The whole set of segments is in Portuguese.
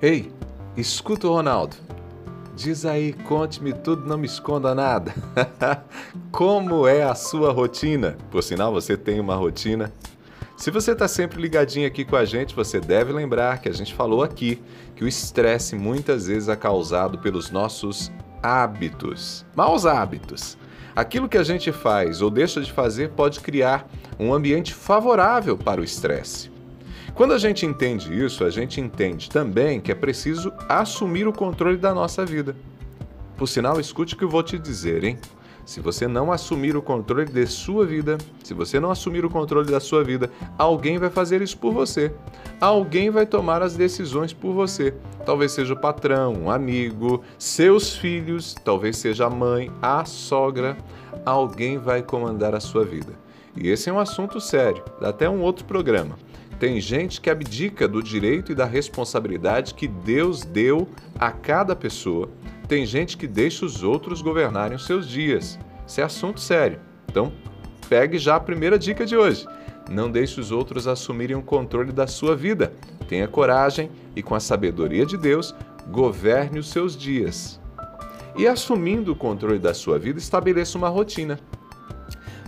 Ei, escuta o Ronaldo. Diz aí, conte-me tudo, não me esconda nada. Como é a sua rotina? Por sinal, você tem uma rotina. Se você está sempre ligadinho aqui com a gente, você deve lembrar que a gente falou aqui que o estresse muitas vezes é causado pelos nossos hábitos, maus hábitos. Aquilo que a gente faz ou deixa de fazer pode criar um ambiente favorável para o estresse. Quando a gente entende isso, a gente entende também que é preciso assumir o controle da nossa vida. Por sinal, escute o que eu vou te dizer, hein? Se você não assumir o controle de sua vida, se você não assumir o controle da sua vida, alguém vai fazer isso por você. Alguém vai tomar as decisões por você. Talvez seja o patrão, um amigo, seus filhos, talvez seja a mãe, a sogra. Alguém vai comandar a sua vida. E esse é um assunto sério, dá até um outro programa. Tem gente que abdica do direito e da responsabilidade que Deus deu a cada pessoa tem gente que deixa os outros governarem os seus dias. Isso é assunto sério. Então, pegue já a primeira dica de hoje. Não deixe os outros assumirem o controle da sua vida. Tenha coragem e, com a sabedoria de Deus, governe os seus dias. E assumindo o controle da sua vida, estabeleça uma rotina.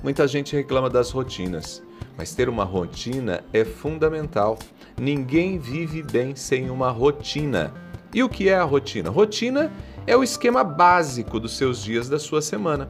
Muita gente reclama das rotinas, mas ter uma rotina é fundamental. Ninguém vive bem sem uma rotina. E o que é a rotina? Rotina é o esquema básico dos seus dias da sua semana.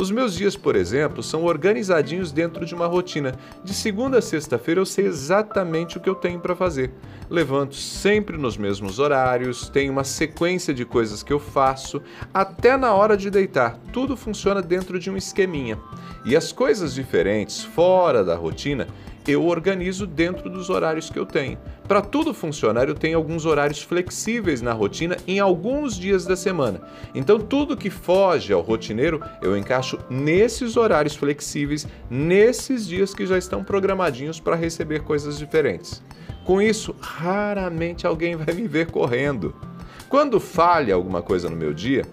Os meus dias, por exemplo, são organizadinhos dentro de uma rotina. De segunda a sexta-feira eu sei exatamente o que eu tenho para fazer. Levanto sempre nos mesmos horários, tenho uma sequência de coisas que eu faço, até na hora de deitar. Tudo funciona dentro de um esqueminha. E as coisas diferentes, fora da rotina, eu organizo dentro dos horários que eu tenho. Para tudo funcionar, eu tenho alguns horários flexíveis na rotina em alguns dias da semana. Então, tudo que foge ao rotineiro, eu encaixo nesses horários flexíveis, nesses dias que já estão programadinhos para receber coisas diferentes. Com isso, raramente alguém vai me ver correndo. Quando falha alguma coisa no meu dia,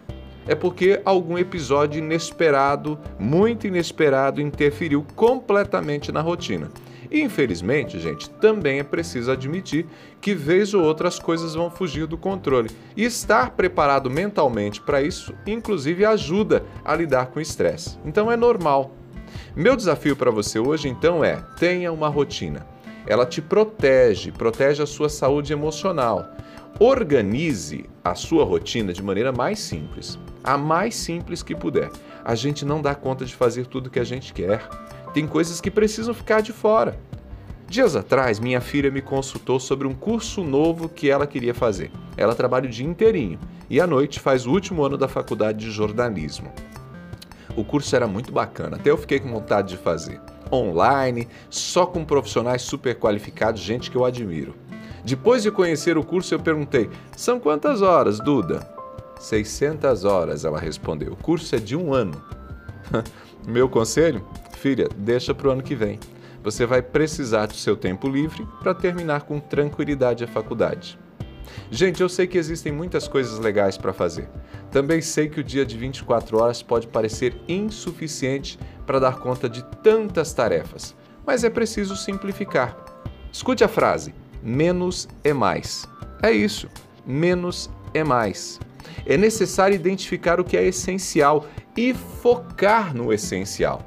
é porque algum episódio inesperado, muito inesperado, interferiu completamente na rotina. Infelizmente, gente, também é preciso admitir que vez ou outra as coisas vão fugir do controle. E estar preparado mentalmente para isso, inclusive, ajuda a lidar com o estresse. Então é normal. Meu desafio para você hoje, então, é: tenha uma rotina. Ela te protege, protege a sua saúde emocional. Organize a sua rotina de maneira mais simples, a mais simples que puder. A gente não dá conta de fazer tudo que a gente quer tem coisas que precisam ficar de fora. Dias atrás, minha filha me consultou sobre um curso novo que ela queria fazer. Ela trabalha o dia inteirinho e à noite faz o último ano da faculdade de jornalismo. O curso era muito bacana, até eu fiquei com vontade de fazer. Online, só com profissionais super qualificados, gente que eu admiro. Depois de conhecer o curso, eu perguntei: são quantas horas, Duda? 600 horas, ela respondeu. O curso é de um ano. Meu conselho? Filha, deixa para o ano que vem. Você vai precisar do seu tempo livre para terminar com tranquilidade a faculdade. Gente, eu sei que existem muitas coisas legais para fazer. Também sei que o dia de 24 horas pode parecer insuficiente para dar conta de tantas tarefas, mas é preciso simplificar. Escute a frase: menos é mais. É isso, menos é mais. É necessário identificar o que é essencial e focar no essencial.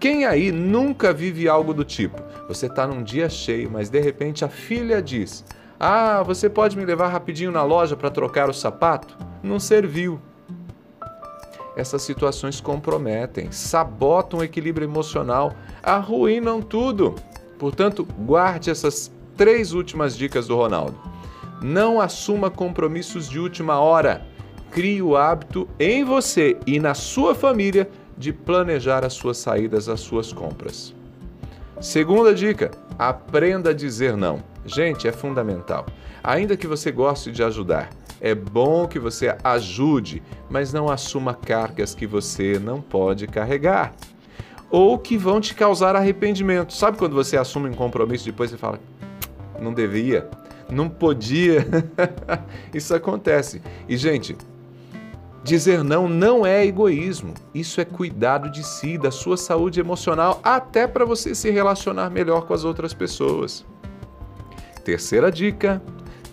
Quem aí nunca vive algo do tipo? Você está num dia cheio, mas de repente a filha diz: Ah, você pode me levar rapidinho na loja para trocar o sapato? Não serviu. Essas situações comprometem, sabotam o equilíbrio emocional, arruinam tudo. Portanto, guarde essas três últimas dicas do Ronaldo. Não assuma compromissos de última hora. Crie o hábito em você e na sua família de planejar as suas saídas, as suas compras. Segunda dica: aprenda a dizer não. Gente, é fundamental. Ainda que você goste de ajudar, é bom que você ajude, mas não assuma cargas que você não pode carregar ou que vão te causar arrependimento. Sabe quando você assume um compromisso e depois você fala, não devia, não podia? Isso acontece. E, gente, Dizer não não é egoísmo, isso é cuidado de si, da sua saúde emocional, até para você se relacionar melhor com as outras pessoas. Terceira dica: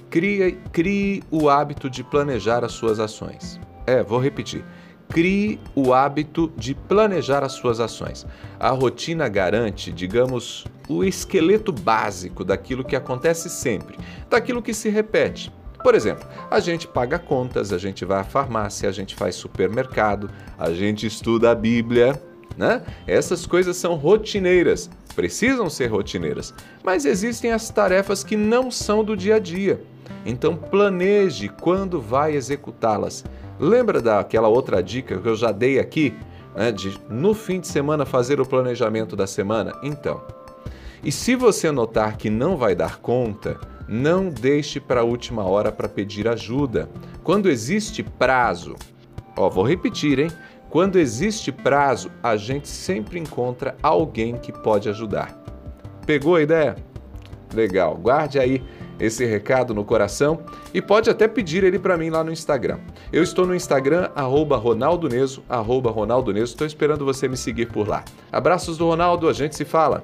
Crie, crie o hábito de planejar as suas ações. É, vou repetir. Crie o hábito de planejar as suas ações. A rotina garante, digamos, o esqueleto básico daquilo que acontece sempre, daquilo que se repete. Por exemplo, a gente paga contas, a gente vai à farmácia, a gente faz supermercado, a gente estuda a Bíblia, né? Essas coisas são rotineiras, precisam ser rotineiras, mas existem as tarefas que não são do dia a dia. Então planeje quando vai executá-las. Lembra daquela outra dica que eu já dei aqui, né, de no fim de semana fazer o planejamento da semana? Então, e se você notar que não vai dar conta, não deixe para a última hora para pedir ajuda. Quando existe prazo, ó, vou repetir, hein? Quando existe prazo, a gente sempre encontra alguém que pode ajudar. Pegou a ideia? Legal, guarde aí esse recado no coração e pode até pedir ele para mim lá no Instagram. Eu estou no Instagram, arroba Ronaldo Neso, arroba. Estou esperando você me seguir por lá. Abraços do Ronaldo, a gente se fala.